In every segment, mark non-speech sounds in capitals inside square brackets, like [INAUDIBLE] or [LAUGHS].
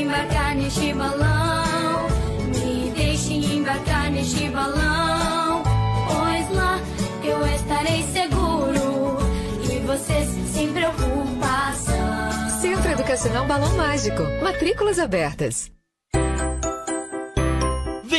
embarcar neste balão. Me deixe embarcar neste balão. Pois lá eu estarei seguro e você sem preocupação. Centro Educacional Balão Mágico. Matrículas abertas.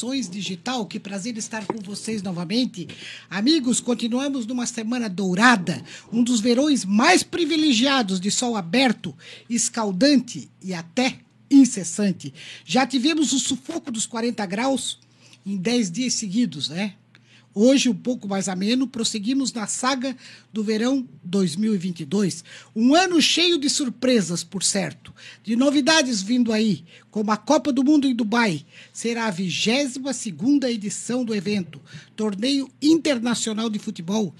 Nações Digital. Que prazer estar com vocês novamente. Amigos, continuamos numa semana dourada, um dos verões mais privilegiados de sol aberto, escaldante e até incessante. Já tivemos o sufoco dos 40 graus em 10 dias seguidos, né? Hoje, um pouco mais ameno, prosseguimos na saga do verão 2022. Um ano cheio de surpresas, por certo, de novidades vindo aí, como a Copa do Mundo em Dubai. Será a 22 segunda edição do evento, Torneio Internacional de Futebol,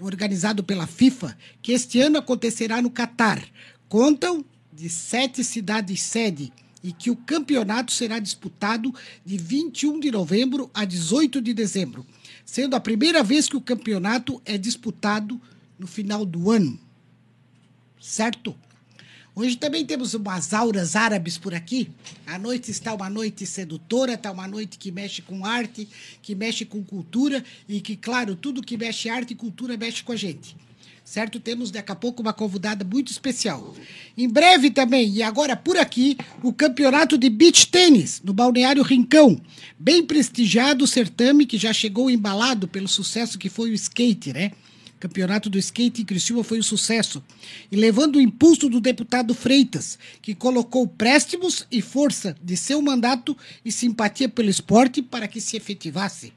organizado pela FIFA, que este ano acontecerá no Catar. Contam de sete cidades sede e que o campeonato será disputado de 21 de novembro a 18 de dezembro, sendo a primeira vez que o campeonato é disputado no final do ano. Certo? Hoje também temos umas auras árabes por aqui. A noite está uma noite sedutora, está uma noite que mexe com arte, que mexe com cultura e que, claro, tudo que mexe arte e cultura mexe com a gente. Certo? Temos daqui a pouco uma convidada muito especial. Em breve também, e agora por aqui, o campeonato de beach tênis no Balneário Rincão. Bem prestigiado o certame que já chegou embalado pelo sucesso que foi o skate, né? Campeonato do skate em Criciúma foi um sucesso. E levando o impulso do deputado Freitas, que colocou préstimos e força de seu mandato e simpatia pelo esporte para que se efetivasse.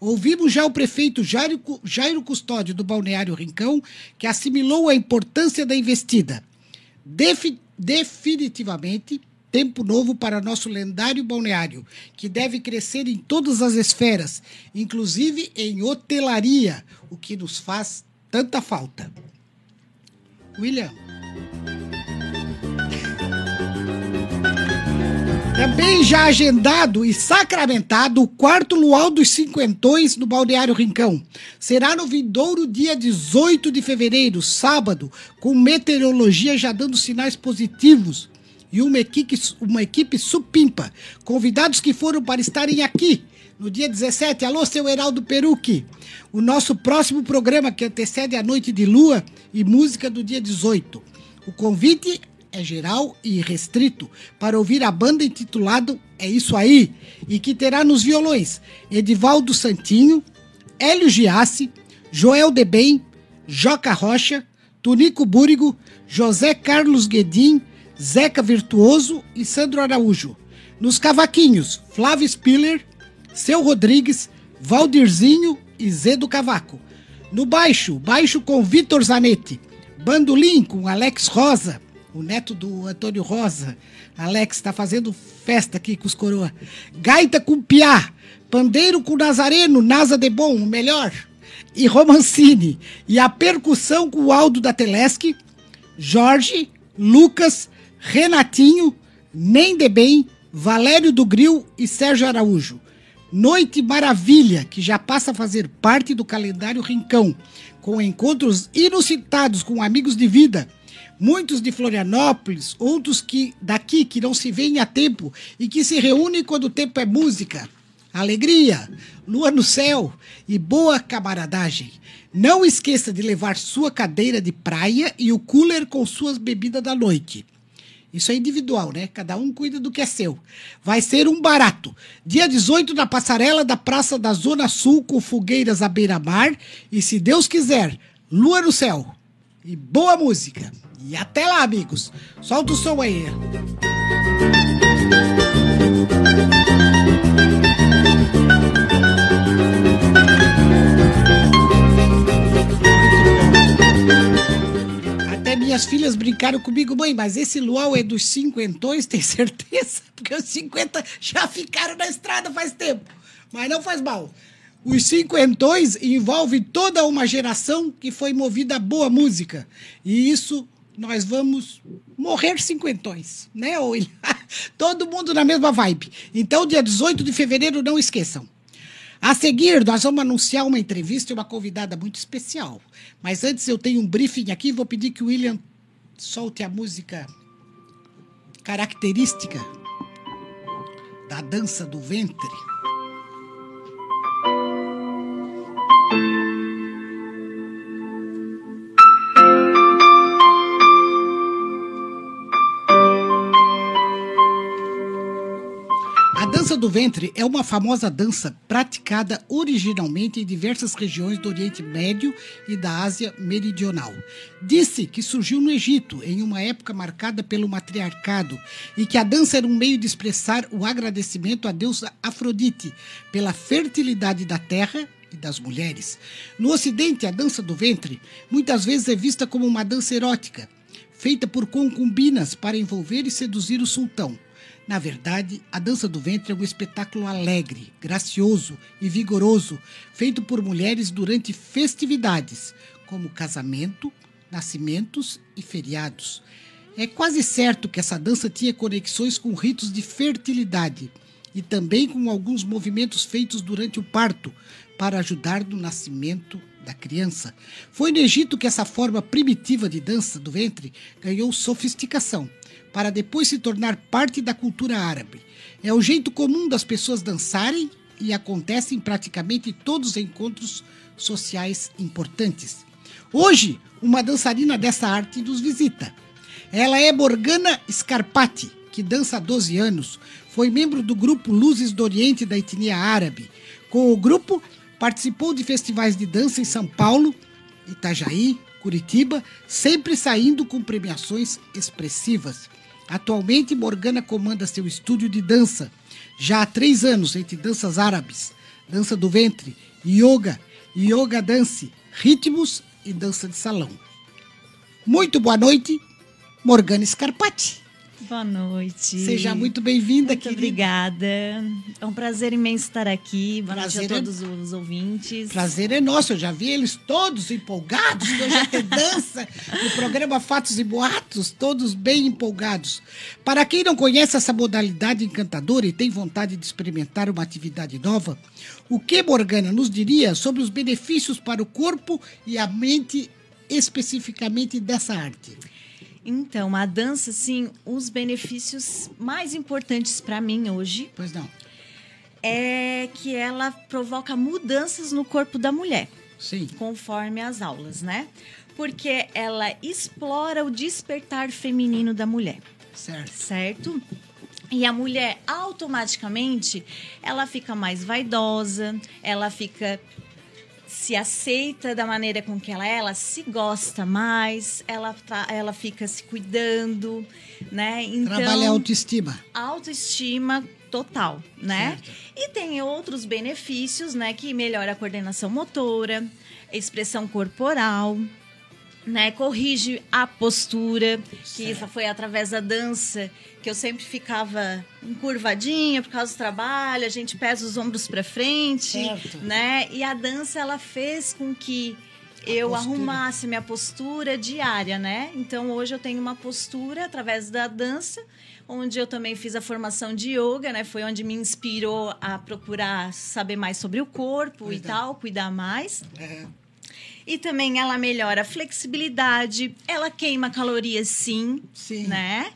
Ouvimos já o prefeito Jairo, Custódio do Balneário Rincão, que assimilou a importância da investida. Defi, definitivamente, tempo novo para nosso lendário balneário, que deve crescer em todas as esferas, inclusive em hotelaria, o que nos faz tanta falta. William. Também já agendado e sacramentado o quarto luau dos cinquentões no Balneário Rincão. Será no vindouro dia 18 de fevereiro, sábado, com meteorologia já dando sinais positivos e uma equipe, uma equipe supimpa. Convidados que foram para estarem aqui no dia 17. Alô, seu Heraldo Peruque. O nosso próximo programa que antecede a Noite de Lua e música do dia 18. O convite é geral e restrito para ouvir a banda intitulada É Isso Aí, e que terá nos violões Edivaldo Santinho, Hélio Giassi, Joel Debem, Joca Rocha, Tunico Búrigo, José Carlos Guedin, Zeca Virtuoso e Sandro Araújo. Nos cavaquinhos, Flávio Spiller, Seu Rodrigues, Valdirzinho e Zé do Cavaco. No baixo, baixo com Vitor Zanetti. Bandolim com Alex Rosa, o neto do Antônio Rosa. Alex está fazendo festa aqui com os coroa. Gaita com Piá, pandeiro com Nazareno, Nasa de Bom, o melhor. E Romancini. E a percussão com o Aldo da Telesque, Jorge, Lucas, Renatinho, Nem de Bem, Valério do Gril e Sérgio Araújo. Noite Maravilha, que já passa a fazer parte do calendário Rincão, com encontros inusitados com amigos de vida muitos de Florianópolis, outros que daqui que não se veem há tempo e que se reúnem quando o tempo é música, alegria, lua no céu e boa camaradagem. Não esqueça de levar sua cadeira de praia e o cooler com suas bebidas da noite. Isso é individual, né? Cada um cuida do que é seu. Vai ser um barato. Dia 18 na passarela da Praça da Zona Sul com fogueiras à beira-mar e, se Deus quiser, lua no céu e boa música. E até lá, amigos. Solta o som aí. Até minhas filhas brincaram comigo, mãe, mas esse luau é dos cinquentões, tem certeza? [LAUGHS] Porque os cinquenta já ficaram na estrada faz tempo. Mas não faz mal. Os cinquentões envolve toda uma geração que foi movida a boa música. E isso nós vamos morrer cinquentões, né, William? [LAUGHS] Todo mundo na mesma vibe. Então, dia 18 de fevereiro, não esqueçam. A seguir, nós vamos anunciar uma entrevista e uma convidada muito especial. Mas antes eu tenho um briefing aqui, vou pedir que o William solte a música característica da dança do ventre. Do ventre é uma famosa dança praticada originalmente em diversas regiões do Oriente Médio e da Ásia Meridional. Disse que surgiu no Egito, em uma época marcada pelo matriarcado, e que a dança era um meio de expressar o agradecimento à deusa Afrodite pela fertilidade da terra e das mulheres. No Ocidente, a dança do ventre muitas vezes é vista como uma dança erótica, feita por concubinas para envolver e seduzir o sultão. Na verdade, a dança do ventre é um espetáculo alegre, gracioso e vigoroso, feito por mulheres durante festividades, como casamento, nascimentos e feriados. É quase certo que essa dança tinha conexões com ritos de fertilidade e também com alguns movimentos feitos durante o parto para ajudar no nascimento da criança. Foi no Egito que essa forma primitiva de dança do ventre ganhou sofisticação para depois se tornar parte da cultura árabe. É o jeito comum das pessoas dançarem e acontece em praticamente todos os encontros sociais importantes. Hoje, uma dançarina dessa arte nos visita. Ela é Morgana Scarpati, que dança há 12 anos. Foi membro do grupo Luzes do Oriente da etnia árabe. Com o grupo, participou de festivais de dança em São Paulo, Itajaí, Curitiba, sempre saindo com premiações expressivas. Atualmente, Morgana comanda seu estúdio de dança, já há três anos, entre danças árabes, dança do ventre, yoga, yoga dance, ritmos e dança de salão. Muito boa noite, Morgana Scarpati. Boa noite. Seja muito bem-vinda, Muito querida. obrigada. É um prazer imenso estar aqui. Boa Prazer noite a é- todos os ouvintes. Prazer é nosso, eu já vi eles todos empolgados, que hoje tem dança no programa Fatos e Boatos, todos bem empolgados. Para quem não conhece essa modalidade encantadora e tem vontade de experimentar uma atividade nova, o que Morgana nos diria sobre os benefícios para o corpo e a mente especificamente dessa arte? Então, a dança, sim, os benefícios mais importantes para mim hoje Pois não. é que ela provoca mudanças no corpo da mulher, Sim. conforme as aulas, né? Porque ela explora o despertar feminino da mulher. Certo. certo? E a mulher automaticamente ela fica mais vaidosa, ela fica se aceita da maneira com que ela é, ela se gosta mais, ela tá- ela fica se cuidando, né? Então Trabalha a autoestima. autoestima total, né? Certo. E tem outros benefícios, né, que melhora a coordenação motora, expressão corporal, né, corrige a postura, que isso foi através da dança, que eu sempre ficava encurvadinha por causa do trabalho, a gente pesa os ombros para frente, Certo. né? E a dança ela fez com que eu postura. arrumasse minha postura diária, né? Então hoje eu tenho uma postura através da dança, onde eu também fiz a formação de yoga, né? Foi onde me inspirou a procurar saber mais sobre o corpo e tal, cuidar mais. É, E também ela melhora a flexibilidade, ela queima calorias sim, Sim. né?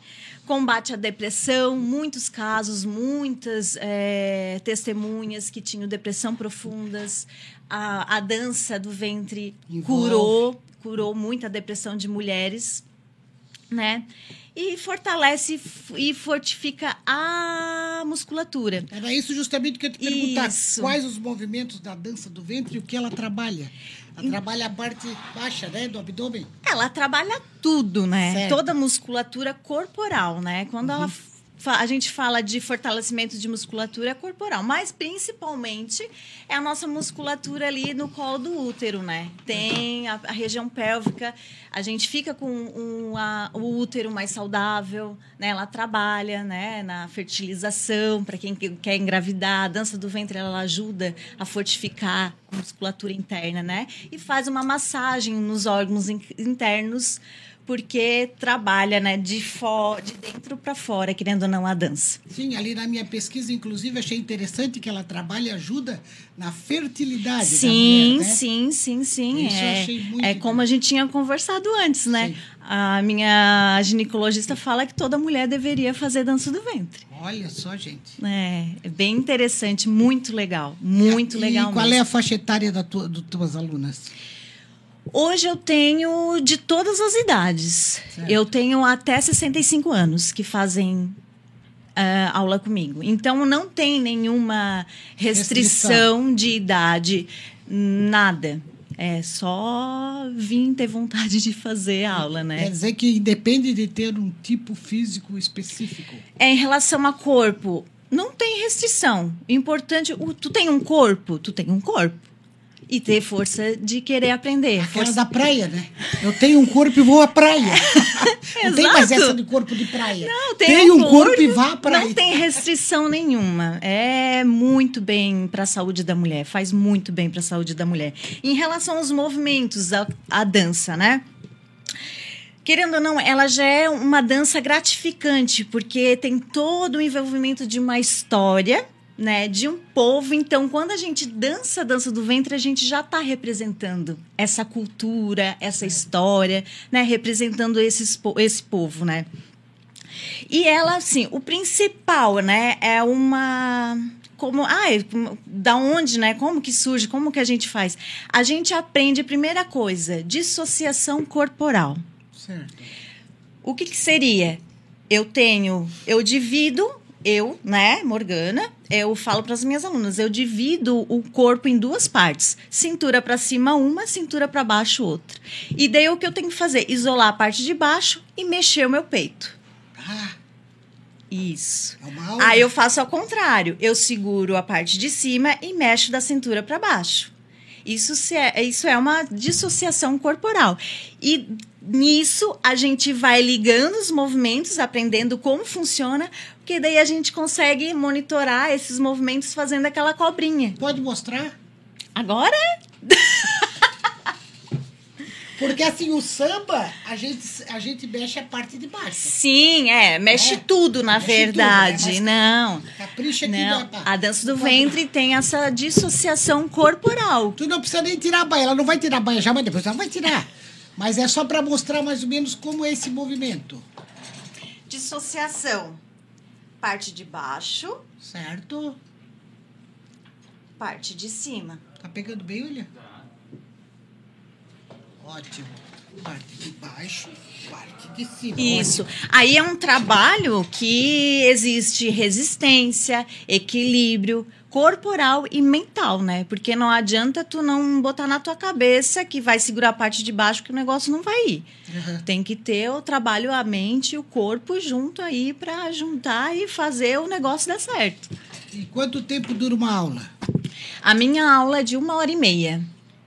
Combate a depressão, muitos casos, muitas é, testemunhas que tinham depressão profundas. A, a dança do ventre Envolve. curou, curou muita depressão de mulheres, né? E fortalece e fortifica a musculatura. Era isso justamente que eu te perguntar. Isso. Quais os movimentos da dança do ventre e o que ela trabalha? Ela trabalha a parte baixa, né, do abdômen? Ela trabalha tudo, né? Certo. Toda a musculatura corporal, né? Quando ela fa- a gente fala de fortalecimento de musculatura corporal, mas principalmente é a nossa musculatura ali no colo do útero, né? Tem a, a região pélvica, a gente fica com um, a- o útero mais saudável, né? Ela trabalha, né? Na fertilização para quem que- quer engravidar, a dança do ventre ela ajuda a fortificar a musculatura interna, né? E faz uma massagem nos órgãos in- internos porque trabalha, né, de de dentro para fora, querendo ou não a dança. Sim, ali na minha pesquisa, inclusive, achei interessante que ela trabalha e ajuda na fertilidade da Sim, mulher, né? sim, sim, sim. Isso eu é, achei muito é como a gente tinha conversado antes, né? Sim. A minha ginecologista fala que toda mulher deveria fazer dança do ventre. Olha só, gente. É, é bem interessante, muito legal, muito e legal qual mesmo. é a faixa etária da tua, das tuas alunas? Hoje eu tenho de todas as idades. Certo. Eu tenho até 65 anos que fazem ah, aula comigo. Então não tem nenhuma restrição, Restrição. de idade, nada. É só vir ter vontade de fazer aula, Quer né? dizer que independe de ter um tipo físico específico. É em relação a corpo, não tem restrição. O importante, tu tem um corpo, tu tem um corpo. E ter força de querer aprender. Aquela Força da praia, né? Eu tenho um corpo e vou à praia. [LAUGHS] Não tem mais essa de corpo de praia. Não, tem Tenha um um corpo e vá à praia. Não tem restrição nenhuma. É muito bem para a saúde da mulher. Faz muito bem para a saúde da mulher. Em relação aos movimentos, a, a dança, né? Querendo ou não, ela já é uma dança gratificante, porque tem todo o envolvimento de uma história, né, de um povo. Então, quando a gente dança a dança do ventre, a gente já está representando essa cultura, essa história, né, representando esses, esse povo, né? E ela, assim, o principal, né, é uma como, ah, é, como- da onde, né? Como que surge? Como que a gente faz? A gente aprende primeira coisa, dissociação corporal. Certo. O que, que seria? Eu tenho, eu divido, eu, né, Morgana, eu falo para as minhas alunas, eu divido o corpo em duas partes, cintura para cima uma, cintura para baixo outra. E daí o que eu tenho que fazer? Isolar a parte de baixo e mexer o meu peito. Ah, Isso. é uma aula. Aí eu faço ao contrário. Eu seguro a parte de cima e mexo da cintura para baixo. Isso, se é, isso é uma dissociação corporal. E nisso a gente vai ligando os movimentos, aprendendo como funciona, porque daí a gente consegue monitorar esses movimentos fazendo aquela cobrinha. Pode mostrar? Agora? [LAUGHS] Porque assim, o samba, a gente, a gente mexe a parte de baixo. Sim, é, mexe É, tudo, na mexe tudo, verdade. né? Mas Não. Capricha aqui Não, na- na- a dança do ventre tem essa dissociação corporal. Tu não precisa nem tirar a baia. Ela não vai tirar a baia já, mas depois ela vai tirar. Mas é só para mostrar mais ou menos como é esse movimento. Dissociação. Parte de baixo, Certo? parte de cima. Tá pegando bem, olha? Ótimo. Parte de baixo, parte de cima. Isso. Aí é um trabalho que existe resistência, equilíbrio corporal e mental, né? Porque não adianta tu não botar na tua cabeça que vai segurar a parte de baixo que o negócio não vai ir. Aham. Tem que ter o trabalho, a mente e o corpo junto aí para juntar e fazer o negócio dar certo. E quanto tempo dura uma aula? A minha aula é de uma hora e meia.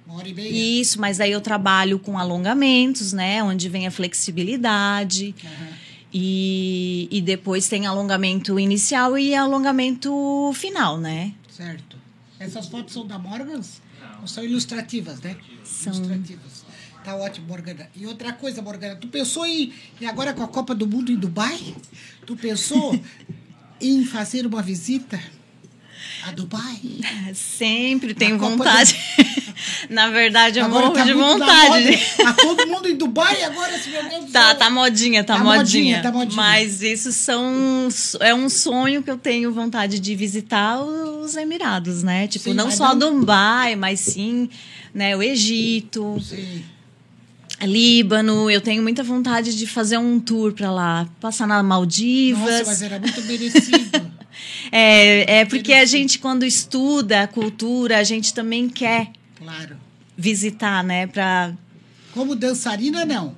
Uma hora e meia? Isso, mas aí eu trabalho com alongamentos, né? Onde vem a flexibilidade. Aham. E, e depois tem alongamento inicial e alongamento final, né? Certo. Essas fotos são da Morgans? Não. São ilustrativas, né? São. Ilustrativas. Tá ótimo, Morgana. E outra coisa, Morgana, tu pensou em. E agora com a Copa do Mundo em Dubai? Tu pensou [LAUGHS] em fazer uma visita a Dubai? Sempre tenho vontade. [LAUGHS] Na verdade, eu Agora morro tá de vontade. Tá todo mundo em Dubai agora, esse meu Deus Tá, tá modinha, tá, Tá modinha. modinha, tá modinha. Mas isso são é um sonho que eu tenho vontade de visitar os Emirados, né? Tipo, Sim, não só não- Dubai, mas sim, né, o Egito, Sim. Líbano. Eu tenho muita vontade de fazer um tour pra lá, passar na Maldivas. Nossa, mas era muito merecido. É, é porque a gente, quando estuda a cultura, a gente também quer claro. visitar, né? Pra... Como dançarina, não.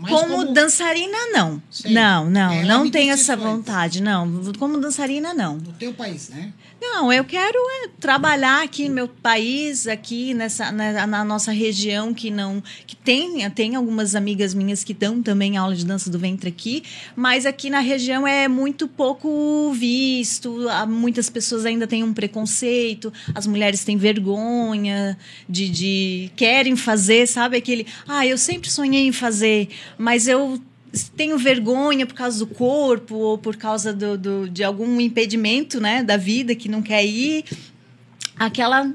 Mas Como, dançarina, não. Sei. Não, não. Ela não disse essa vontade, não. Como dançarina, não. No teu país, né? Não, eu quero é, trabalhar aqui no meu país, aqui nessa na, na nossa região que não que tem tem algumas amigas minhas que dão também aula de dança do ventre aqui, mas aqui na região é muito pouco visto. Muitas pessoas ainda têm um preconceito, as mulheres têm vergonha de, de querem fazer, sabe aquele, ah, eu sempre sonhei em fazer, mas eu tenho vergonha por causa do corpo ou por causa do, do- de algum impedimento né, da vida que não quer ir. Aquela.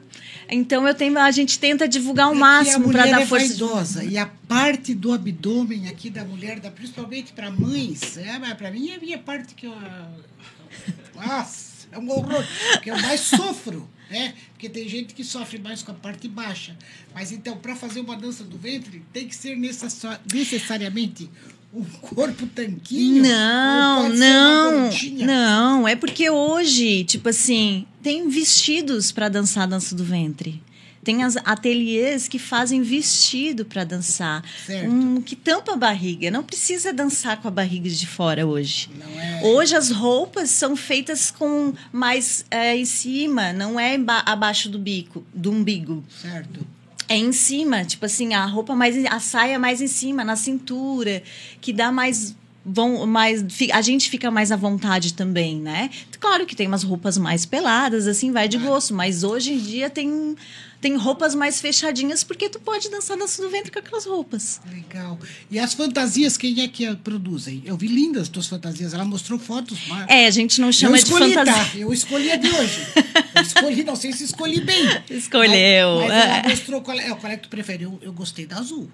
Então eu tenho, a gente tenta divulgar o É máximo para dar é força. vaidosa e a parte do abdômen aqui da mulher, da, principalmente para mães, é, para mim é a minha parte que eu. Nossa, é um horror, que eu mais sofro, né? Porque tem gente que sofre mais com a parte baixa. Mas então, para fazer uma dança do ventre, tem que ser necessa- necessariamente um corpo tanquinho? Não, não, não. É porque hoje, tipo assim, tem vestidos para dançar a dança do ventre. Tem as ateliês que fazem vestido para dançar, Certo. um, que tampa a barriga. Não precisa dançar com a barriga de fora hoje. É. Hoje as roupas são feitas com mais é, em cima, não é abaixo do bico, do umbigo. Certo. É em cima, tipo assim, a roupa mais a saia mais em cima, na cintura, que dá mais vão mais a gente fica mais à vontade também, né? Claro que tem umas roupas mais peladas, assim, vai de gosto, mas hoje em dia tem tem roupas mais fechadinhas, porque tu pode dançar dança do ventre com aquelas roupas. Legal. E as fantasias, quem é que produzem? Eu vi lindas as tuas fantasias. Ela mostrou fotos. Mas... É, a gente não chama eu escolhi, de fantasia. Tá? Eu escolhi a de hoje. Eu escolhi, não sei se escolhi bem. Escolheu. Mas, mas ela mostrou qual é, qual é que tu prefere. Eu, eu gostei da azul.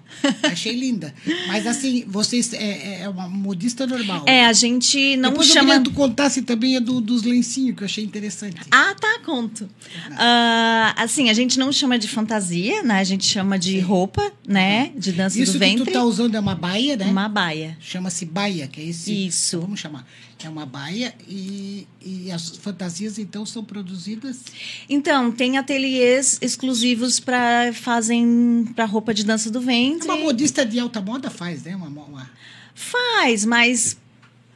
Achei linda. Mas assim, vocês é, é uma modista normal. É, a gente não Depois chama. Eu queria que tu contasse também a do, dos lencinhos, que eu achei interessante. Ah, tá, conto. Uh, assim, a gente não chama de fantasia, né? A gente chama de roupa, né? De dança Isso do ventre. Isso que tu tá usando é uma baia, né? Uma baia. Chama-se baia, que é esse... Isso. Vamos chamar. É uma baia e, e as fantasias, então, são produzidas... Então, tem ateliês exclusivos para fazem para roupa de dança do ventre. Uma modista de alta moda faz, né? Uma, uma... Faz, mas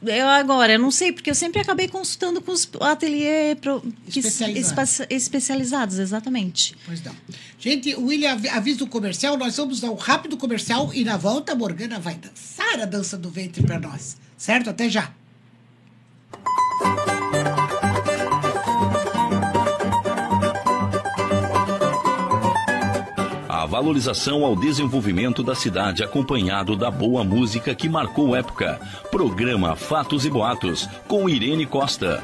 eu agora, eu não sei, porque eu sempre acabei consultando com os ateliês especializados. especializados, exatamente. Pois não. Gente, o William avisa o comercial, nós vamos dar um rápido comercial e na volta a Morgana vai dançar a dança do ventre para nós. Certo? Até já. Valorização ao desenvolvimento da cidade acompanhado da boa música que marcou época. Programa Fatos e Boatos, com Irene Costa.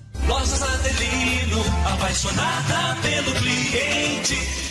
Lojas Adelino, apaixonada pelo cliente.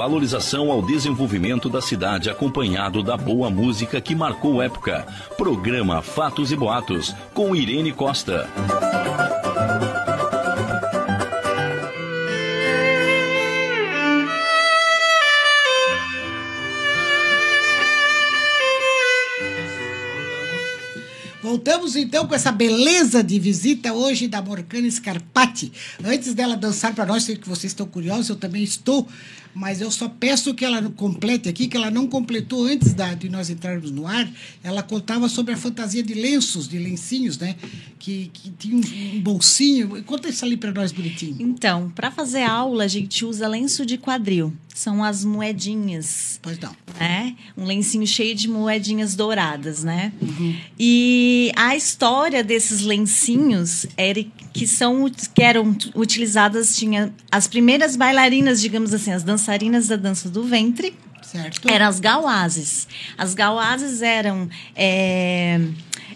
valorização ao desenvolvimento da cidade acompanhado da boa música que marcou época. Programa Fatos e Boatos, com Irene Costa. Voltamos então com essa beleza de visita hoje da Morcana Scarpati. Antes dela dançar para nós, sei que vocês estão curiosos, eu também estou, mas eu só peço que ela complete aqui, que ela não completou antes da, de nós entrarmos no ar. Ela contava sobre a fantasia de lenços, de lencinhos, né? Que, que tinha um bolsinho. Conta isso ali para nós bonitinho. Então, para fazer aula, a gente usa lenço de quadril. São as moedinhas. Pois não. Né? Um lencinho cheio de moedinhas douradas, né? E a história desses lencinhos era que são que eram utilizadas tinha as primeiras bailarinas, digamos assim, as dançarinas da dança do ventre, Certo? eram as gauazes. As gauazes eram é,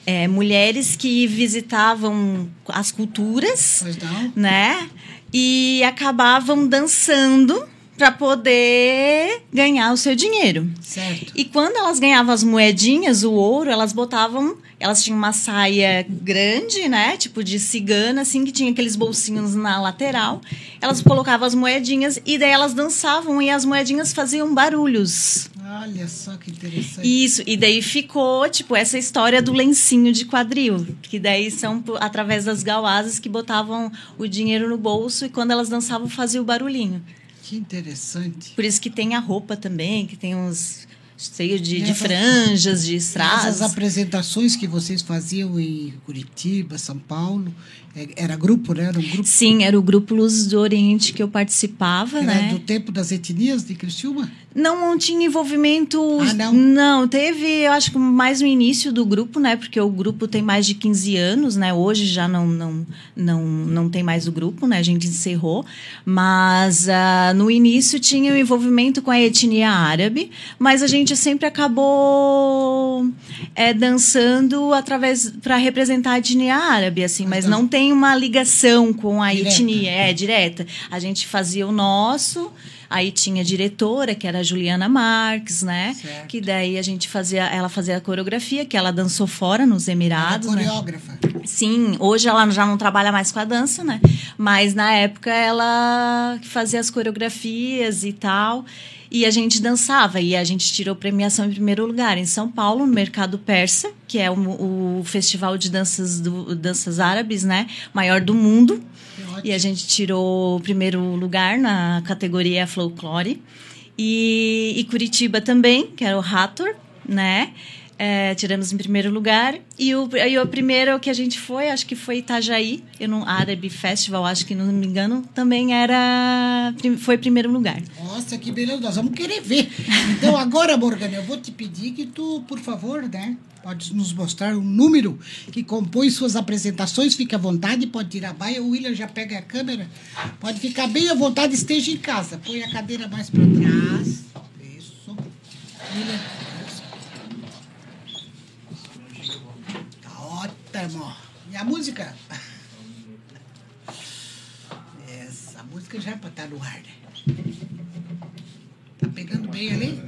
é, mulheres que visitavam as culturas, Pois não. né? E acabavam dançando para poder ganhar o seu dinheiro. Certo. E quando elas ganhavam as moedinhas, o ouro, elas botavam. Elas tinham uma saia grande, né? Tipo de cigana, assim, que tinha aqueles bolsinhos na lateral. Elas colocavam as moedinhas e daí elas dançavam e as moedinhas faziam barulhos. Olha só que interessante. Isso, e daí ficou, tipo, essa história do lencinho de quadril. Que daí são através das gauazes que botavam o dinheiro no bolso e quando elas dançavam fazia o barulhinho. Que interessante. Por isso que tem a roupa também, que tem uns cheio de, de franjas, de Essas strass. apresentações que vocês faziam em Curitiba, São Paulo, é- era grupo, né? Era um grupo Sim, era o grupo Luz do Oriente que eu participava, era né? do tempo das etnias de Criciúma? Não, não tinha envolvimento. Ah, não? teve, eu acho que mais no início do grupo, né? Porque o grupo tem mais de 15 anos, né? Hoje já não, não, não, não tem mais o grupo, né? A gente encerrou. Mas ah, no início tinha o envolvimento com a etnia árabe, mas a gente sempre acabou é, dançando através para representar a etnia árabe, assim, mas Então- não tem uma ligação com a Direta. etnia, é direta. A gente fazia o nosso. Aí tinha a diretora, que era a Juliana Marques, né? Certo. Que daí a gente fazia, ela fazia a coreografia, que ela dançou fora nos Emirados, né? coreógrafa. Sim, hoje ela já não trabalha mais com a dança, né? Mas na época ela fazia as coreografias e tal. E a gente dançava. E a gente tirou premiação em primeiro lugar em São Paulo, no Mercado Persa, que é o, o festival de danças, do, danças árabes, né? Maior do mundo. E a gente tirou o primeiro lugar na categoria folclore. E, e Curitiba também, que era o Rator, né? É, tiramos em primeiro lugar. E o, e o primeiro que a gente foi, acho que foi Itajaí, eu não, Árabe Festival, acho que não me engano, também era foi primeiro lugar. Nossa, que beleza, nós vamos querer ver. Então, agora, Morgana, eu vou te pedir que tu, por favor, né, pode nos mostrar um número que compõe suas apresentações. Fique à vontade, pode tirar a baia. O William já pega a câmera. Pode ficar bem à vontade, esteja em casa. Põe a cadeira mais para trás. Isso. William. isso. Tá ótimo. E a música? Essa música já é para estar no ar, né? Tá pegando bem ali?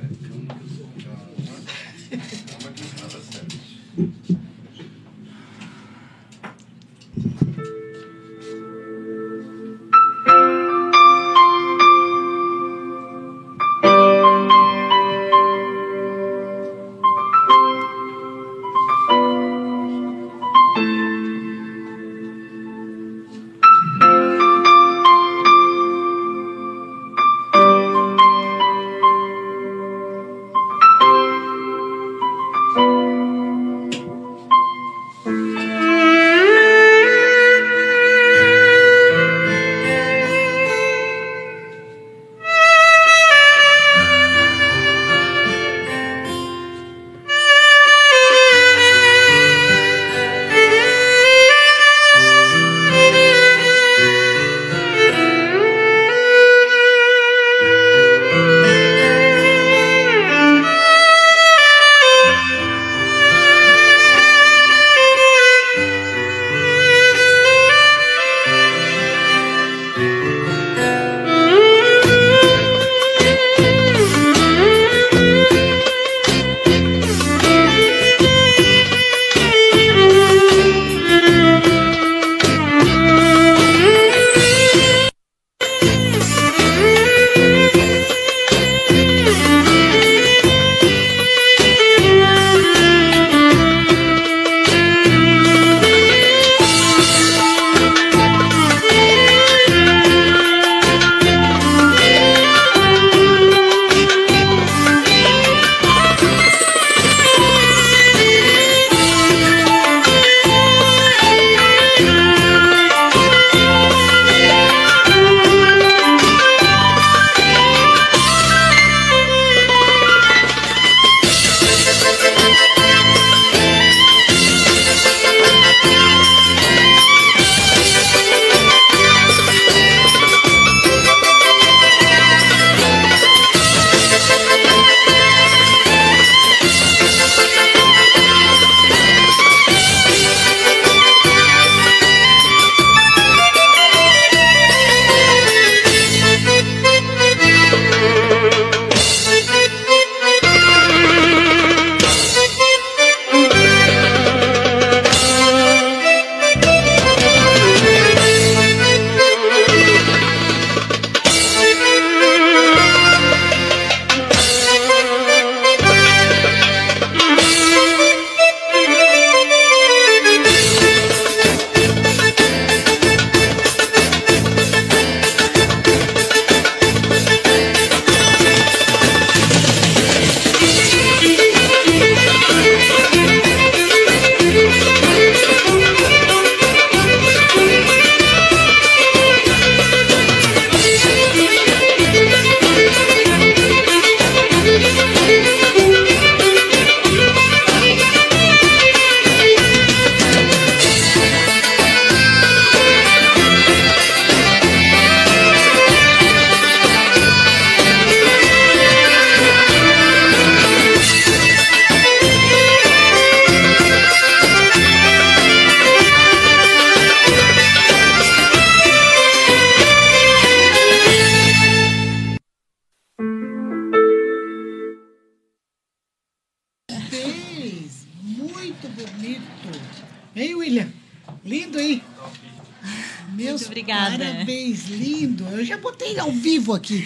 Aqui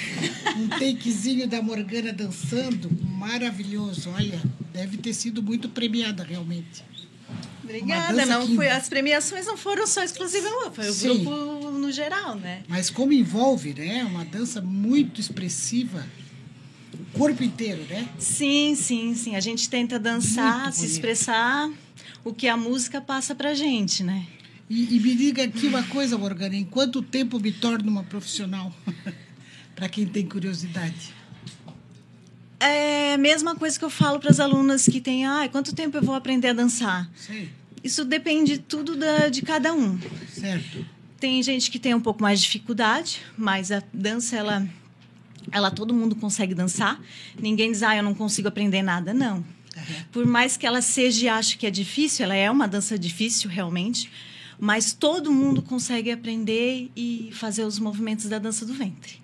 um takezinho da Morgana dançando. Maravilhoso. Olha, deve ter sido muito premiada realmente. Obrigada. Não que- foi, as premiações não foram só exclusivas. Foi o Sim. grupo no geral, né? Mas como envolve, né? Uma dança muito expressiva. O corpo inteiro, né? Sim, sim, sim. A gente tenta dançar, se expressar o que a música passa pra gente, né? E, e me diga aqui uma coisa, Morgana, em quanto tempo me torno uma profissional? [LAUGHS] Para quem tem curiosidade. É a mesma coisa que eu falo para as alunas que têm, ah, quanto tempo eu vou aprender a dançar? Sei, Isso depende tudo da, de cada um. certo. Tem gente que tem um pouco mais de dificuldade, mas a dança, ela, ela todo mundo consegue dançar. Ninguém diz, ah, eu não consigo aprender nada. Não. Por mais que ela seja e ache que é difícil, ela é uma dança difícil realmente, mas todo mundo consegue aprender e fazer os movimentos da dança do ventre.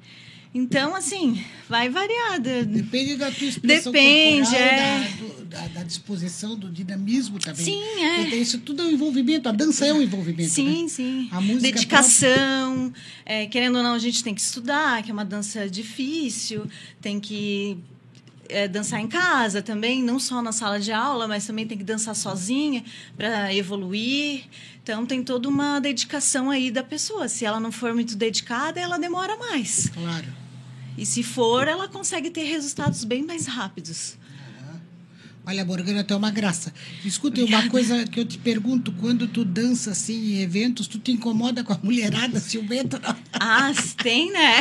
Então, assim, vai variar. da- Depende da tua expressão Depende, corporal, é. da, da, da disposição, do dinamismo também. Sim, é. Então, isso tudo é um envolvimento. A dança é um envolvimento, Sim, né? sim. A música Dedicação. é, querendo ou não, a gente tem que estudar, que é uma dança difícil. Tem que é, dançar em casa também, não só na sala de aula, mas também tem que dançar sozinha para evoluir. Então, tem toda uma dedicação aí da pessoa. Se ela não for muito dedicada, ela demora mais. Claro. E se for, ela consegue ter resultados bem mais rápidos. Olha, Morgana, tu é uma graça. Escuta, uma coisa que eu te pergunto, quando tu dança assim em eventos, tu te incomoda com a mulherada ciumenta? Ah, tem, né?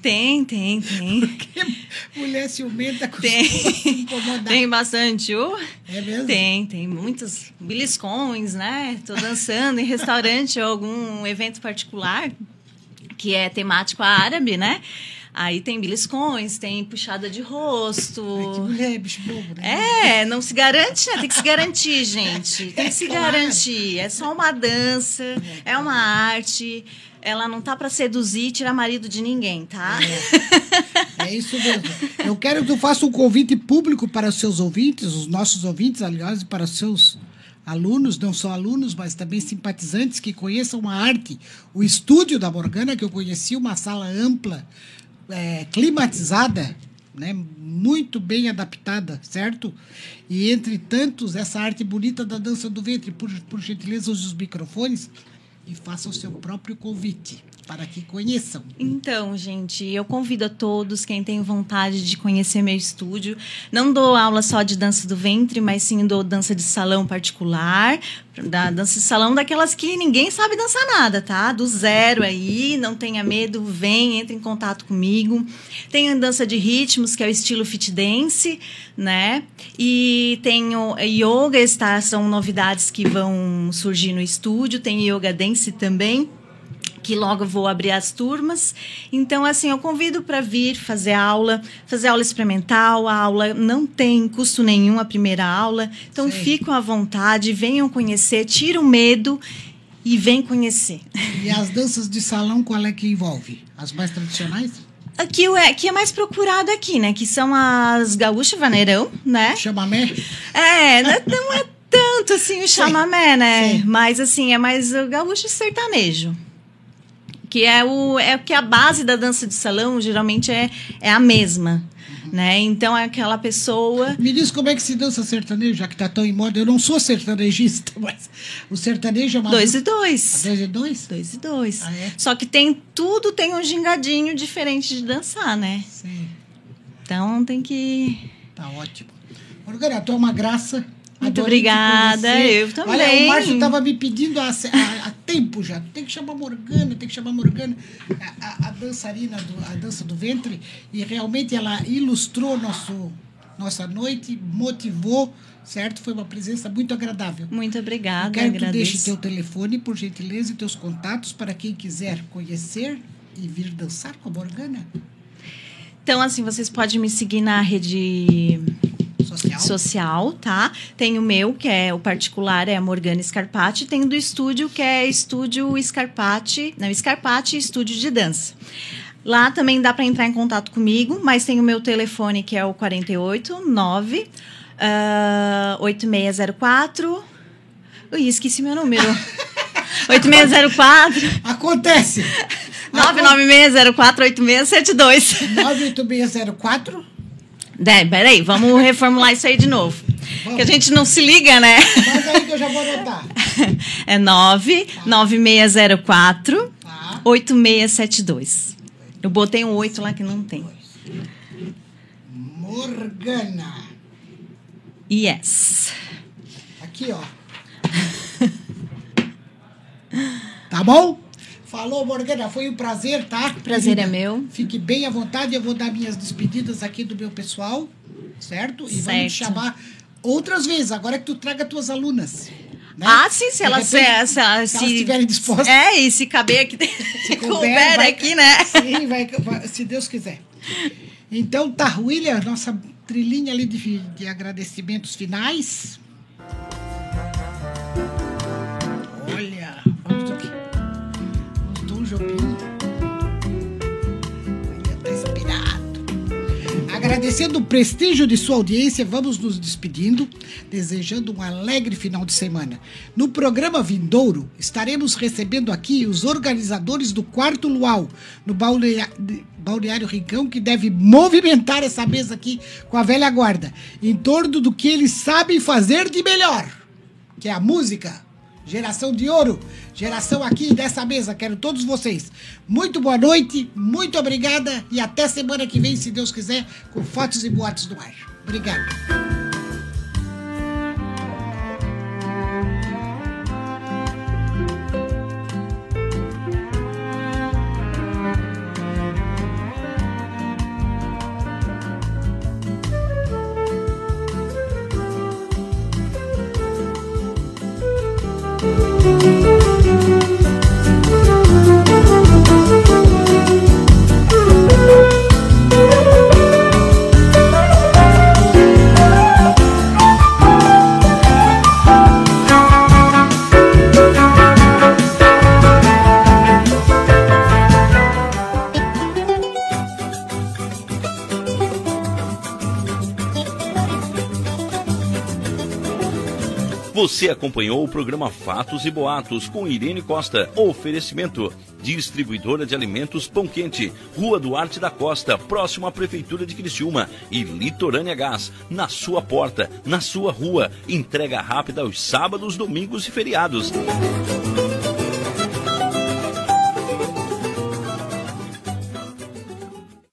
Tem, tem, tem. Porque [LAUGHS] mulher ciumenta Tem. [LAUGHS] incomodar. Tem bastante. Uh, É mesmo? Tem, tem muitos beliscões, né? Tô dançando em restaurante ou algum evento particular que é temático árabe, né? Aí tem beliscões, tem puxada de rosto. Ai, que mulher, bicho bobo, né? É, não se garante, né? Tem que se garantir, gente. Tem que se Claro. garantir. É só uma dança, é uma arte. Ela não tá para seduzir e tirar marido de ninguém, tá? É isso mesmo. Eu quero que tu faça um convite público para os seus ouvintes, os nossos ouvintes, aliás, e para os seus alunos, não só alunos, mas também simpatizantes que conheçam a arte. O estúdio da Morgana, que eu conheci, uma sala ampla, é, climatizada, né, muito bem adaptada, certo? E entre tantos, essa arte bonita da dança do ventre, por, por gentileza, os microfones e faça o seu próprio convite para que conheçam. Então, gente, eu convido a todos, quem tem vontade de conhecer meu estúdio. Não dou aula só de dança do ventre, mas sim dou dança de salão particular. Da dança de salão daquelas que ninguém sabe dançar nada, tá? Do zero aí, não tenha medo, vem, entre em contato comigo. A dança de ritmos, que é o estilo fit dance, né? E tenho yoga, está, são novidades que vão surgir no estúdio. Tem yoga dance também que logo vou abrir as turmas. Então, assim, eu convido para vir fazer aula, fazer aula experimental. A aula não tem custo nenhum, a primeira aula. Então, Sim. fiquem à vontade, venham conhecer, tira o medo e vem conhecer. E as danças de salão, qual é que envolve? As mais tradicionais? Aqui é, que é mais procurado aqui, né? Que são as gaúcha vaneirão, né? Chamamé? É, não, não é tanto assim o chamamé, né? Sim. Mas assim, é mais o gaúcho sertanejo. Que é o é que a base da dança de salão geralmente é, é a mesma, né? Então é aquela pessoa Me diz como é que se dança sertanejo, já que tá tão em moda. Eu não sou sertanejista, [LAUGHS] mas o sertanejo é uma... dois e A dois. dois e dois? Dois e dois. Ah, é? Só que tem tudo tem um gingadinho diferente de dançar, né? Sim, Então tem que tá ótimo. Morgana, tu é uma graça. Muito obrigada, eu também. Olha, o Márcio estava me pedindo há, há- há tempo já. Tem que chamar Morgana, tem que chamar Morgana, a, a- a dançarina, do, a dança do ventre. E realmente ela ilustrou nosso, nossa noite, motivou, certo? Foi uma presença muito agradável. muito obrigada, Eu quero que tu agradeço. deixe teu telefone, por gentileza, e teus contatos para quem quiser conhecer e vir dançar com a Morgana Então assim, vocês podem me seguir na rede social. social, tá? Tem o meu, que é o particular, é a Morgana Scarpati. Tem o do estúdio, que é Estúdio Scarpati, não, Scarpati Estúdio de Dança. Lá também dá para entrar em contato comigo, mas tem o meu telefone, que é o 489 Ah, 8604. Ui, esqueci meu número. [LAUGHS] 8604 Acontece. [LAUGHS] 996048672. 98604. É, peraí, vamos reformular isso aí de novo. Vamos. Que a gente não se liga, né? Mas aí que eu já vou anotar. [LAUGHS] É 99604 Tá. 8672. Eu botei um 8 lá que não tem. Morgana. Yes. Aqui, ó. Tá bom? Falou, Morgana. Foi um prazer, tá? Prazer é meu. Fique bem à vontade. Eu vou dar minhas despedidas aqui do meu pessoal, certo? E vamos te Certo. chamar outras vezes. Agora que tu traga tuas alunas. né? Ah, sim, se elas, se, se, elas se estiverem dispostas. É, e se caber aqui, [LAUGHS] Se couber, vai- aqui, né? Sim, vai, vai- se Deus quiser. Então, tá, William, nossa trilhinha ali de, de agradecimentos finais. Jobim. Tá inspirado. Agradecendo o prestígio de sua audiência, vamos nos despedindo, desejando um alegre final de semana. No programa Vindouro, estaremos recebendo aqui os organizadores do Quarto Luau, no Balneário Rincão, que deve movimentar essa mesa aqui com a velha guarda, em torno do que eles sabem fazer de melhor, que é a música. Geração de ouro, geração aqui dessa mesa, quero todos vocês. Muito boa noite, muito obrigada e até semana que vem, se Deus quiser, com fotos e boatos do ar. Obrigado. Você acompanhou o programa Fatos e Boatos com Irene Costa. Oferecimento: Distribuidora de Alimentos Pão Quente, Rua Duarte da Costa, próximo à Prefeitura de Criciúma. E Litorânea Gás, na sua porta, na sua rua. Entrega rápida aos sábados, domingos e feriados.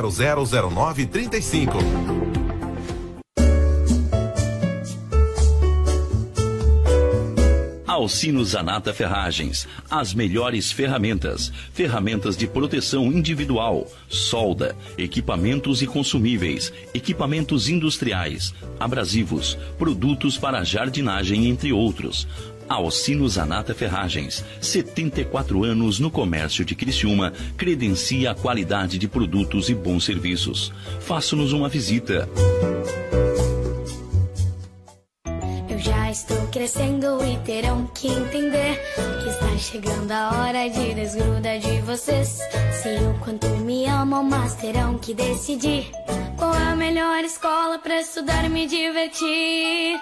0009 35. Alcino Zanata Ferragens. As melhores ferramentas. Ferramentas de proteção individual, solda, equipamentos e consumíveis, equipamentos industriais, abrasivos, produtos para jardinagem, entre outros. Alcino Zanata Ferragens, 74 anos no comércio de Criciúma, credencia a qualidade de produtos e bons serviços. Faça-nos uma visita. Eu já estou crescendo e terão que entender que está chegando a hora de desgrudar de vocês. Sei o quanto me amam, mas terão que decidir qual é a melhor escola para estudar e me divertir.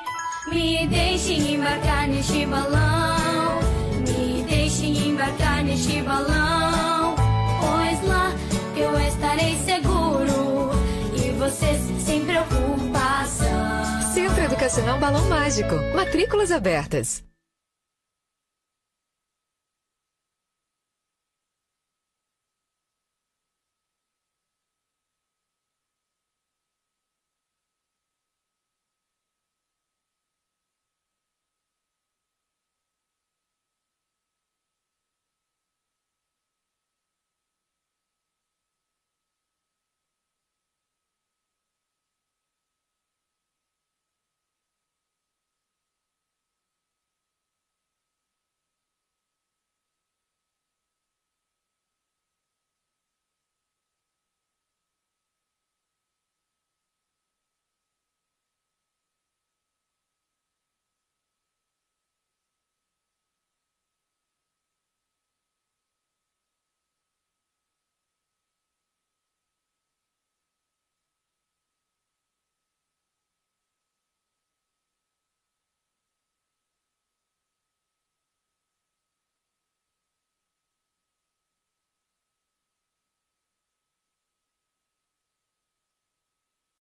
Me deixem embarcar neste balão, me deixem embarcar neste balão, pois lá eu estarei seguro e vocês sem preocupação. Centro Educacional Balão Mágico. Matrículas abertas.